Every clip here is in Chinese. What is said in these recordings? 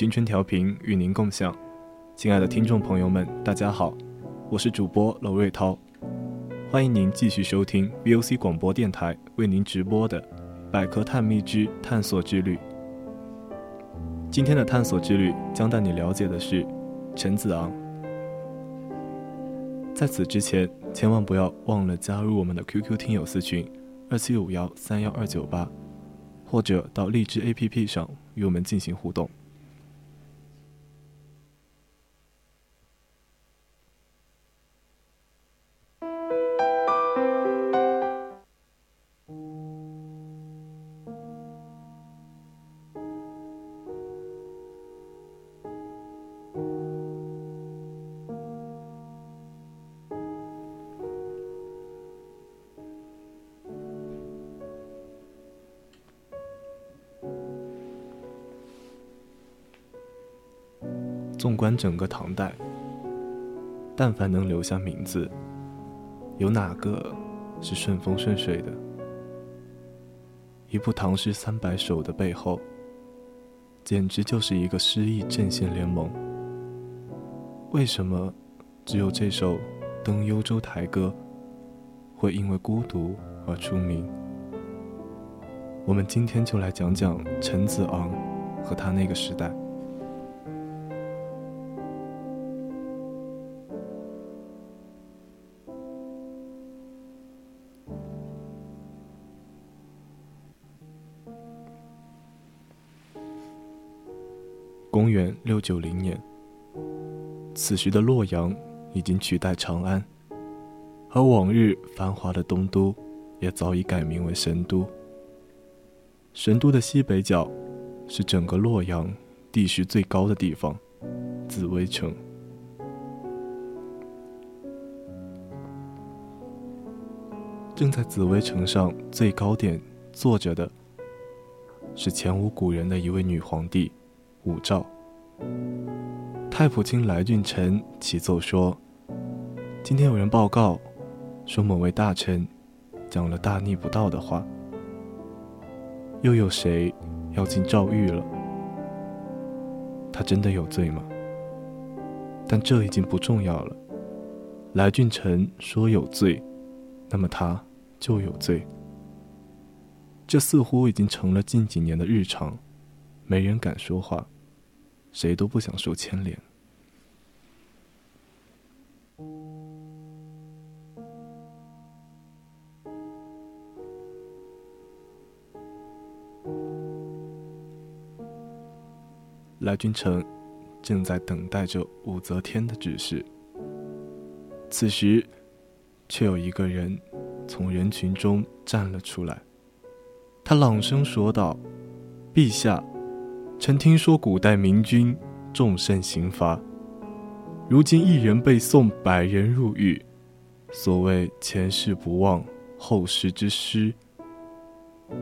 青春调频与您共享，亲爱的听众朋友们，大家好，我是主播娄瑞涛，欢迎您继续收听 VOC 广播电台为您直播的《百科探秘之探索之旅》。今天的探索之旅将带你了解的是陈子昂。在此之前，千万不要忘了加入我们的 QQ 听友私群二七五幺三幺二九八，或者到荔枝 APP 上与我们进行互动。纵观整个唐代，但凡能留下名字，有哪个是顺风顺水的？一部《唐诗三百首》的背后，简直就是一个诗意阵线联盟。为什么只有这首《登幽州台歌》会因为孤独而出名？我们今天就来讲讲陈子昂和他那个时代。六九零年，此时的洛阳已经取代长安，而往日繁华的东都也早已改名为神都。神都的西北角是整个洛阳地势最高的地方——紫薇城。正在紫薇城上最高点坐着的，是前无古人的一位女皇帝。武曌，太仆卿来俊臣启奏说：“今天有人报告，说某位大臣讲了大逆不道的话。又有谁要进诏狱了？他真的有罪吗？但这已经不重要了。来俊臣说有罪，那么他就有罪。这似乎已经成了近几年的日常。”没人敢说话，谁都不想受牵连。来君城正在等待着武则天的指示，此时，却有一个人从人群中站了出来，他朗声说道：“陛下。”曾听说古代明君重慎刑罚，如今一人被送百人入狱，所谓前世不忘后世之师。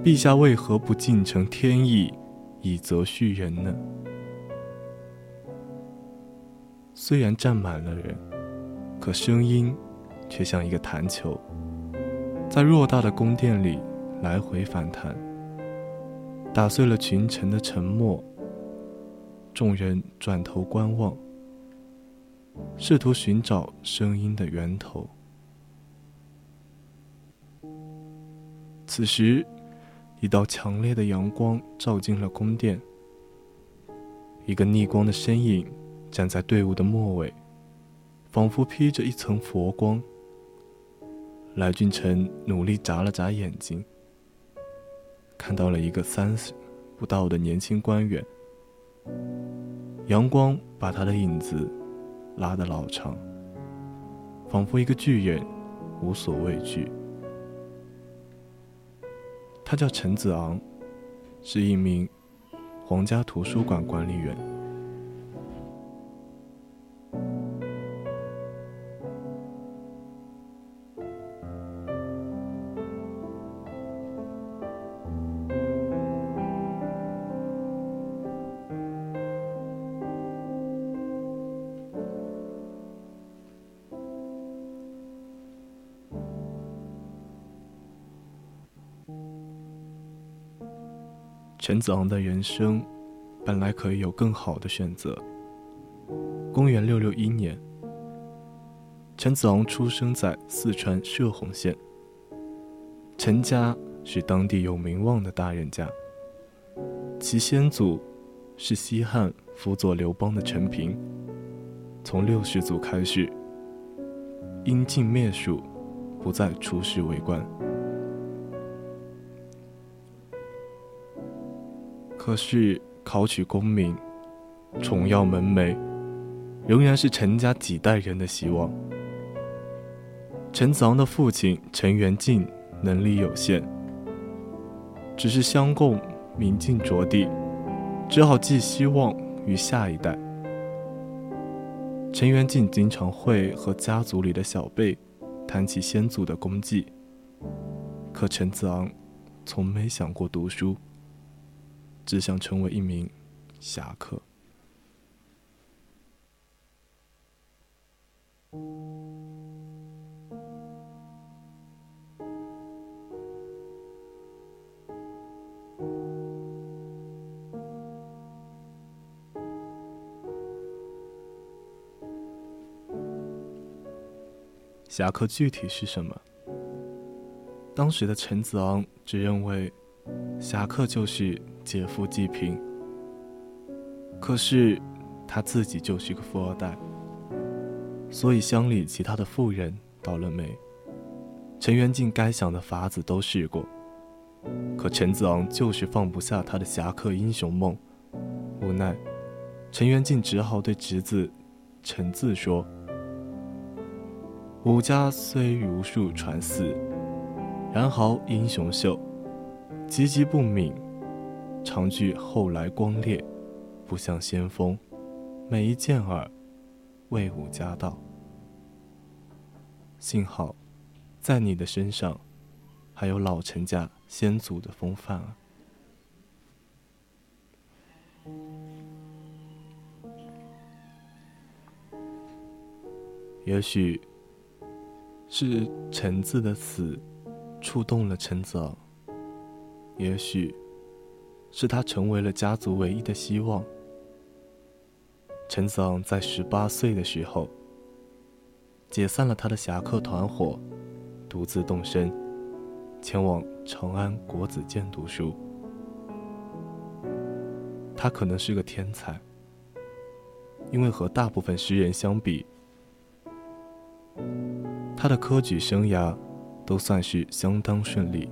陛下为何不尽承天意，以责恤人呢？虽然站满了人，可声音却像一个弹球，在偌大的宫殿里来回反弹，打碎了群臣的沉默。众人转头观望，试图寻找声音的源头。此时，一道强烈的阳光照进了宫殿。一个逆光的身影站在队伍的末尾，仿佛披着一层佛光。来俊臣努力眨了眨眼睛，看到了一个三十不到的年轻官员。阳光把他的影子拉得老长，仿佛一个巨人，无所畏惧。他叫陈子昂，是一名皇家图书馆管理员。陈子昂的人生本来可以有更好的选择。公元六六一年，陈子昂出生在四川射洪县。陈家是当地有名望的大人家，其先祖是西汉辅佐刘邦的陈平。从六世祖开始，因晋灭蜀，不再出仕为官。可是考取功名、重耀门楣，仍然是陈家几代人的希望。陈子昂的父亲陈元敬能力有限，只是相供明镜着地，只好寄希望于下一代。陈元敬经常会和家族里的小辈谈起先祖的功绩，可陈子昂从没想过读书。只想成为一名侠客。侠客具体是什么？当时的陈子昂只认为，侠客就是。劫富济贫，可是他自己就是个富二代，所以乡里其他的富人倒了霉。陈元敬该想的法子都试过，可陈子昂就是放不下他的侠客英雄梦，无奈，陈元敬只好对侄子陈字说：“武家虽如数传嗣，然豪英雄秀，籍籍不敏。”长句后来光烈，不像先锋，每一剑耳，魏武家道。幸好，在你的身上，还有老陈家先祖的风范啊。也许是陈字的死，触动了陈子昂。也许。是他成为了家族唯一的希望。陈子昂在十八岁的时候，解散了他的侠客团伙，独自动身，前往长安国子监读书。他可能是个天才，因为和大部分诗人相比，他的科举生涯都算是相当顺利。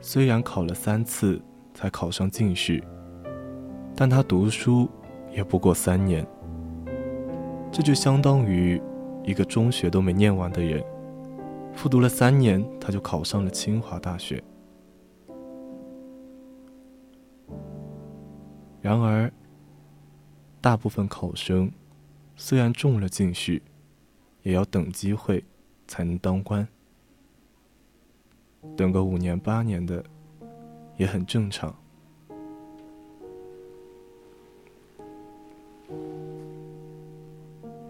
虽然考了三次。才考上进士，但他读书也不过三年，这就相当于一个中学都没念完的人，复读了三年，他就考上了清华大学。然而，大部分考生虽然中了进士，也要等机会才能当官，等个五年八年的。也很正常。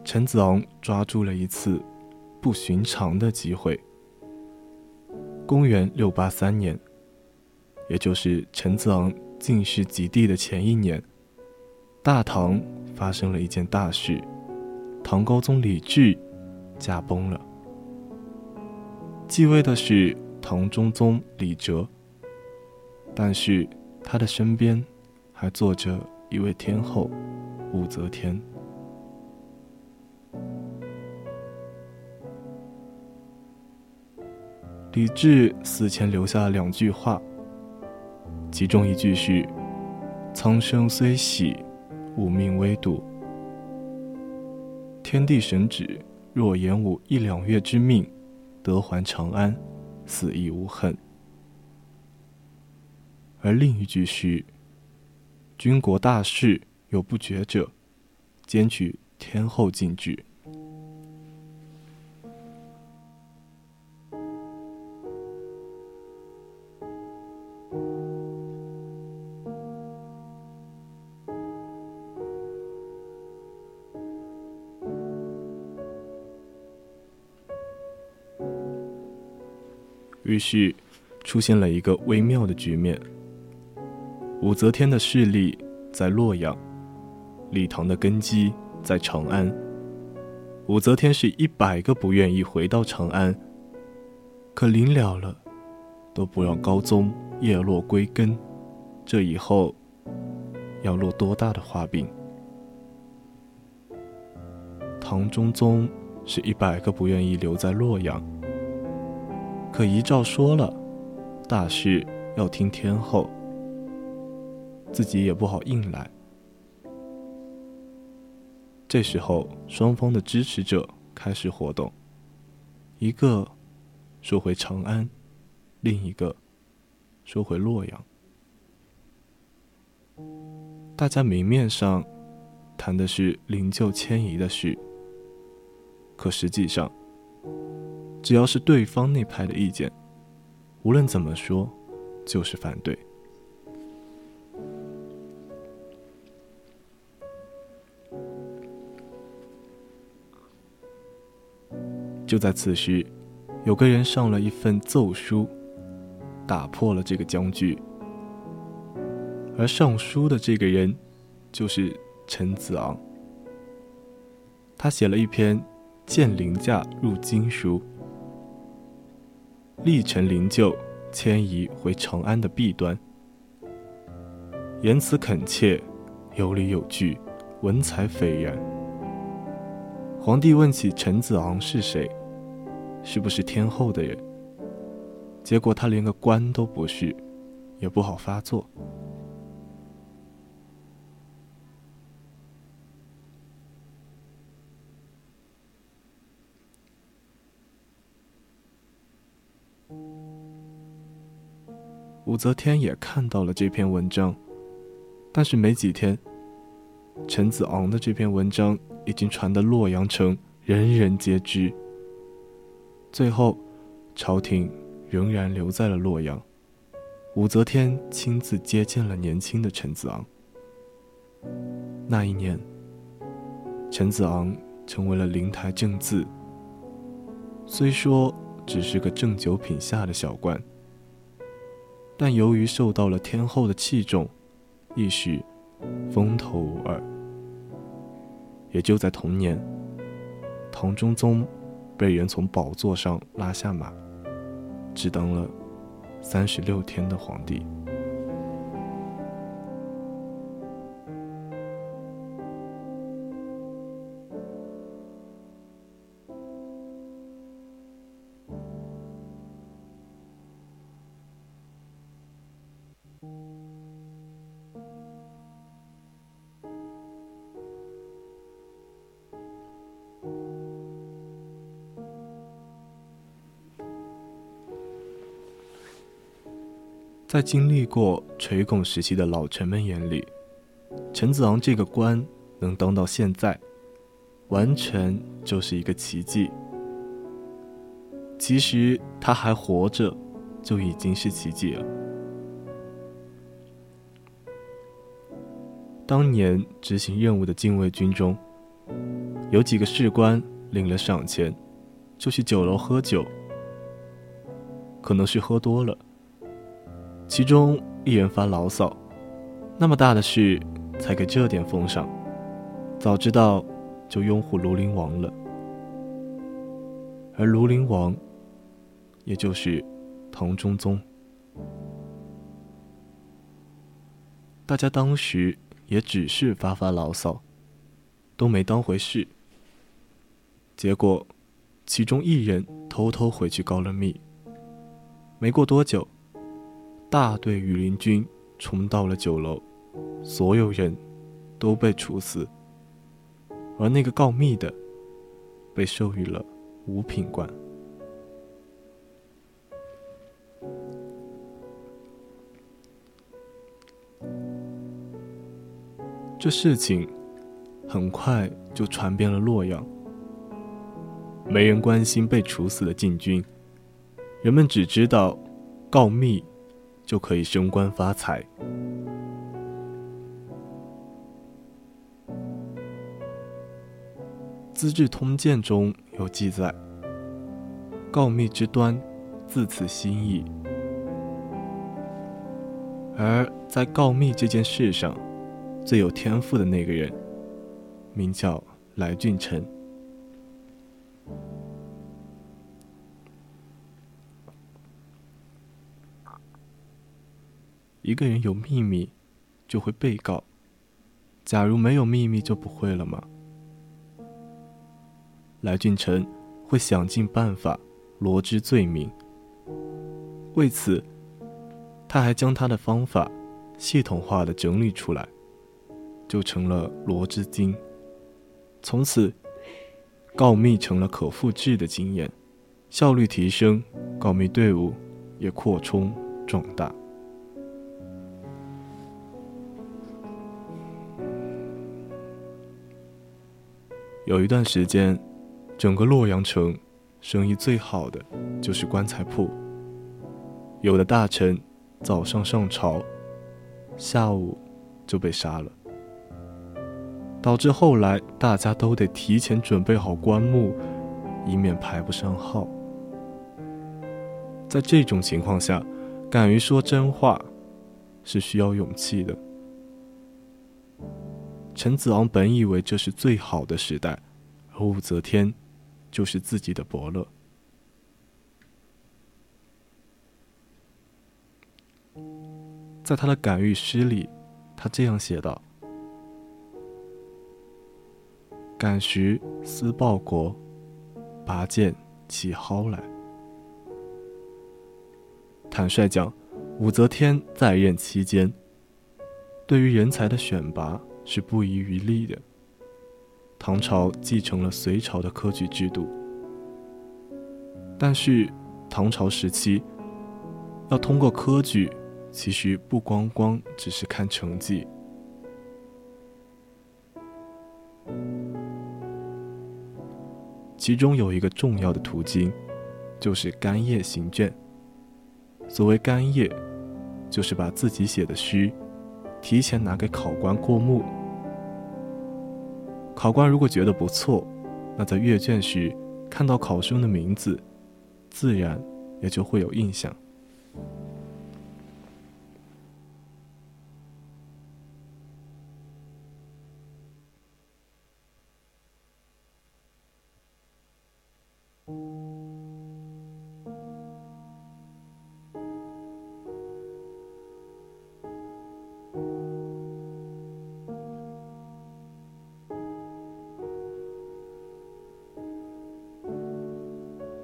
陈子昂抓住了一次不寻常的机会。公元六八三年，也就是陈子昂进士及第的前一年，大唐发生了一件大事：唐高宗李治驾崩了，继位的是唐中宗李哲。但是他的身边还坐着一位天后，武则天。李治死前留下了两句话，其中一句是：“苍生虽喜，吾命危笃。天地神旨，若延吾一两月之命，得还长安，死亦无恨。”而另一句是：“军国大事有不决者，兼取天后禁制。”于是，出现了一个微妙的局面。武则天的势力在洛阳，李唐的根基在长安。武则天是一百个不愿意回到长安，可临了了，都不让高宗叶落归根，这以后要落多大的画饼？唐中宗是一百个不愿意留在洛阳。可遗诏说了，大事要听天后，自己也不好硬来。这时候，双方的支持者开始活动，一个说回长安，另一个说回洛阳。大家明面上谈的是灵柩迁移的事，可实际上。只要是对方那派的意见，无论怎么说，就是反对。就在此时，有个人上了一份奏书，打破了这个僵局。而上书的这个人，就是陈子昂。他写了一篇《见凌驾入京书》。历城灵柩迁移回长安的弊端，言辞恳切，有理有据，文采斐然。皇帝问起陈子昂是谁，是不是天后的人？结果他连个官都不是，也不好发作。武则天也看到了这篇文章，但是没几天，陈子昂的这篇文章已经传得洛阳城人人皆知。最后，朝廷仍然留在了洛阳，武则天亲自接见了年轻的陈子昂。那一年，陈子昂成为了灵台正字，虽说只是个正九品下的小官。但由于受到了天后的器重，一时风头无二。也就在同年，唐中宗被人从宝座上拉下马，只当了三十六天的皇帝。在经历过垂拱时期的老臣们眼里，陈子昂这个官能当到现在，完全就是一个奇迹。其实他还活着，就已经是奇迹了。当年执行任务的禁卫军中，有几个士官领了赏钱，就去酒楼喝酒，可能是喝多了。其中一人发牢骚：“那么大的事，才给这点封赏，早知道就拥护庐陵王了。”而庐陵王，也就是唐中宗。大家当时也只是发发牢骚，都没当回事。结果，其中一人偷偷回去告了密，没过多久，大队羽林军冲到了酒楼，所有人都被处死，而那个告密的被授予了五品官。这事情很快就传遍了洛阳，没人关心被处死的禁军，人们只知道告密就可以升官发财。《资治通鉴》中有记载：“告密之端，自此心意。”而在告密这件事上，最有天赋的那个人，名叫来俊臣。一个人有秘密，就会被告；假如没有秘密，就不会了吗？来俊臣会想尽办法罗织罪名，为此，他还将他的方法系统化的整理出来。就成了罗织经，从此告密成了可复制的经验，效率提升，告密队伍也扩充壮大。有一段时间，整个洛阳城生意最好的就是棺材铺，有的大臣早上上朝，下午就被杀了。导致后来大家都得提前准备好棺木，以免排不上号。在这种情况下，敢于说真话是需要勇气的。陈子昂本以为这是最好的时代，而武则天就是自己的伯乐。在他的感遇诗里，他这样写道。感时思报国，拔剑起蒿来。坦率讲，武则天在任期间，对于人才的选拔是不遗余力的。唐朝继承了隋朝的科举制度，但是唐朝时期要通过科举，其实不光光只是看成绩。其中有一个重要的途径，就是干谒行卷。所谓干谒，就是把自己写的诗，提前拿给考官过目。考官如果觉得不错，那在阅卷时看到考生的名字，自然也就会有印象。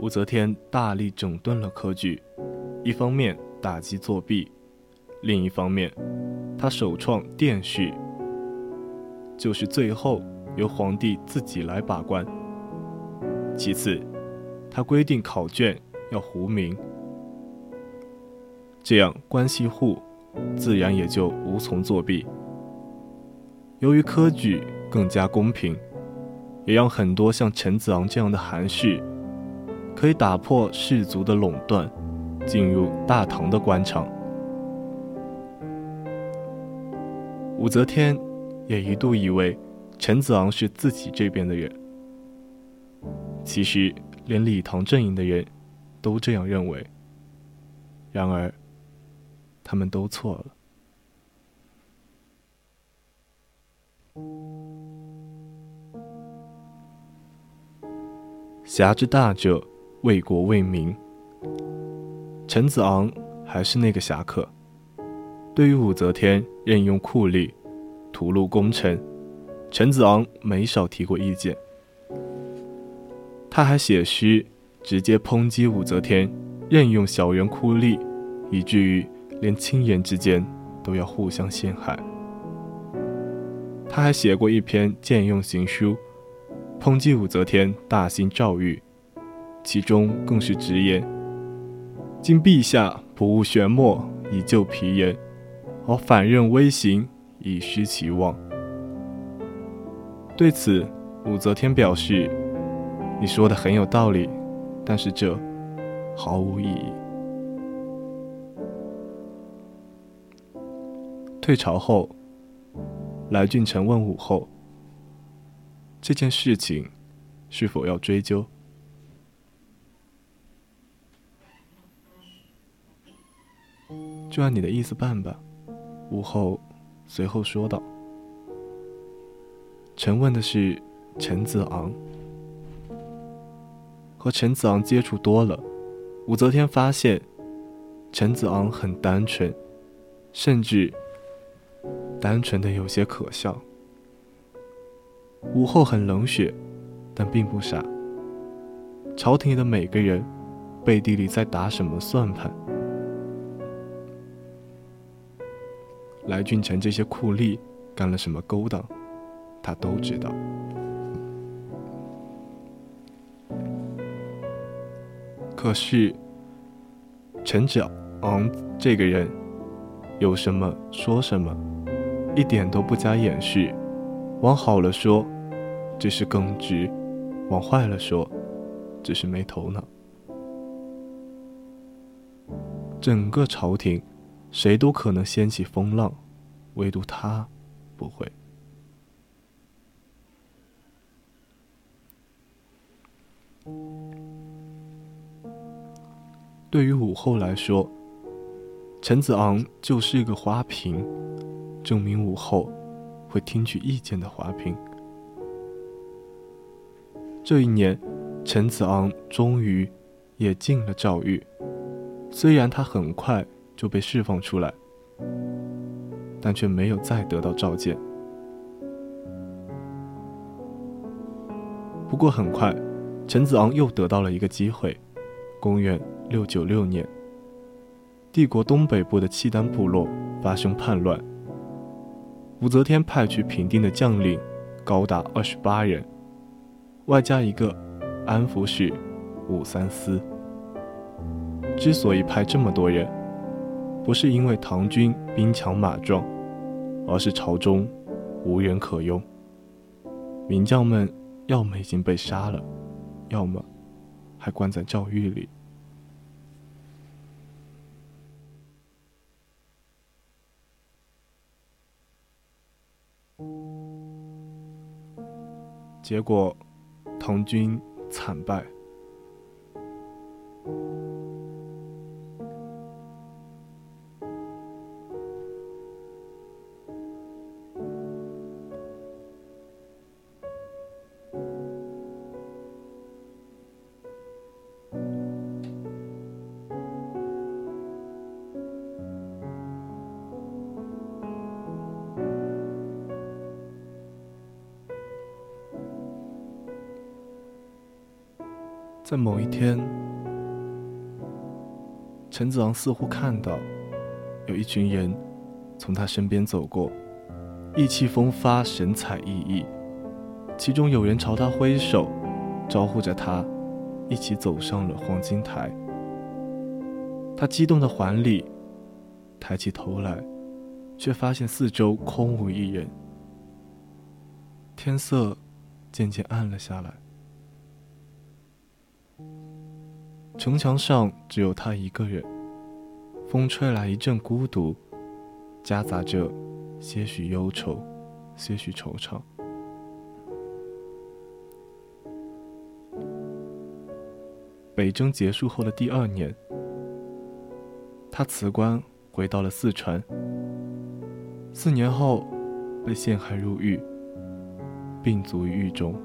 武则天大力整顿了科举，一方面打击作弊，另一方面，她首创殿试，就是最后由皇帝自己来把关。其次，她规定考卷要糊名，这样关系户自然也就无从作弊。由于科举更加公平，也让很多像陈子昂这样的寒士。可以打破士族的垄断，进入大唐的官场。武则天也一度以为陈子昂是自己这边的人，其实连李唐阵营的人都这样认为。然而，他们都错了。侠之大者。为国为民，陈子昂还是那个侠客。对于武则天任用酷吏、屠戮功臣，陈子昂没少提过意见。他还写诗直接抨击武则天任用小人酷吏，以至于连亲人之间都要互相陷害。他还写过一篇谏用行书，抨击武则天大兴诏狱，其中更是直言：“今陛下不务玄墨以救皮人，而反任微刑以失其望。”对此，武则天表示：“你说的很有道理，但是这毫无意义。”退朝后，来俊臣问武后：“这件事情是否要追究？”就按你的意思办吧。”武后随后说道。臣问的是陈子昂。和陈子昂接触多了，武则天发现陈子昂很单纯，甚至单纯的有些可笑。武后很冷血，但并不傻。朝廷里的每个人背地里在打什么算盘？来俊臣这些酷吏干了什么勾当？他都知道，可是陈子昂这个人有什么说什么，一点都不加掩饰。往好了说，这是耿直；往坏了说，只是没头脑。整个朝廷，谁都可能掀起风浪，唯独他不会。对于武后来说，陈子昂就是一个花瓶，证明武后会听取意见的花瓶。这一年，陈子昂终于也进了诏狱，虽然他很快就被释放出来，但却没有再得到召见。不过很快。陈子昂又得到了一个机会。公元六九六年，帝国东北部的契丹部落发生叛乱，武则天派去平定的将领高达二十八人，外加一个安抚使武三思。之所以派这么多人，不是因为唐军兵强马壮，而是朝中无人可用，名将们要么已经被杀了。要么还关在教狱里。结果，唐军惨败。在某一天，陈子昂似乎看到有一群人从他身边走过，意气风发，神采奕奕。其中有人朝他挥手，招呼着他一起走上了黄金台。他激动的还礼，抬起头来，却发现四周空无一人。天色渐渐暗了下来。城墙上只有他一个人，风吹来一阵孤独，夹杂着些许忧愁，些许惆怅。北征结束后的第二年，他辞官回到了四川。四年后，被陷害入狱，病卒于狱中。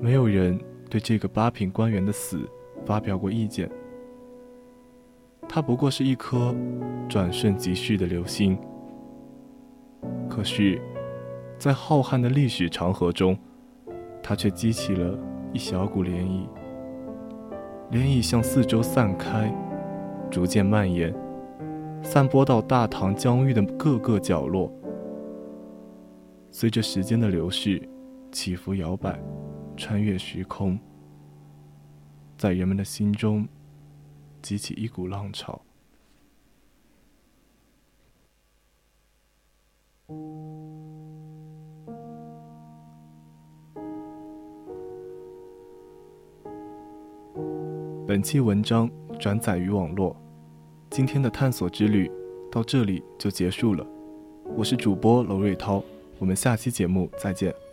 没有人。对这个八品官员的死发表过意见。他不过是一颗转瞬即逝的流星，可是，在浩瀚的历史长河中，他却激起了一小股涟漪。涟漪向四周散开，逐渐蔓延，散播到大唐疆域的各个角落。随着时间的流逝，起伏摇摆，穿越时空，在人们的心中激起一股浪潮。本期文章转载于网络，今天的探索之旅到这里就结束了。我是主播娄瑞涛，我们下期节目再见。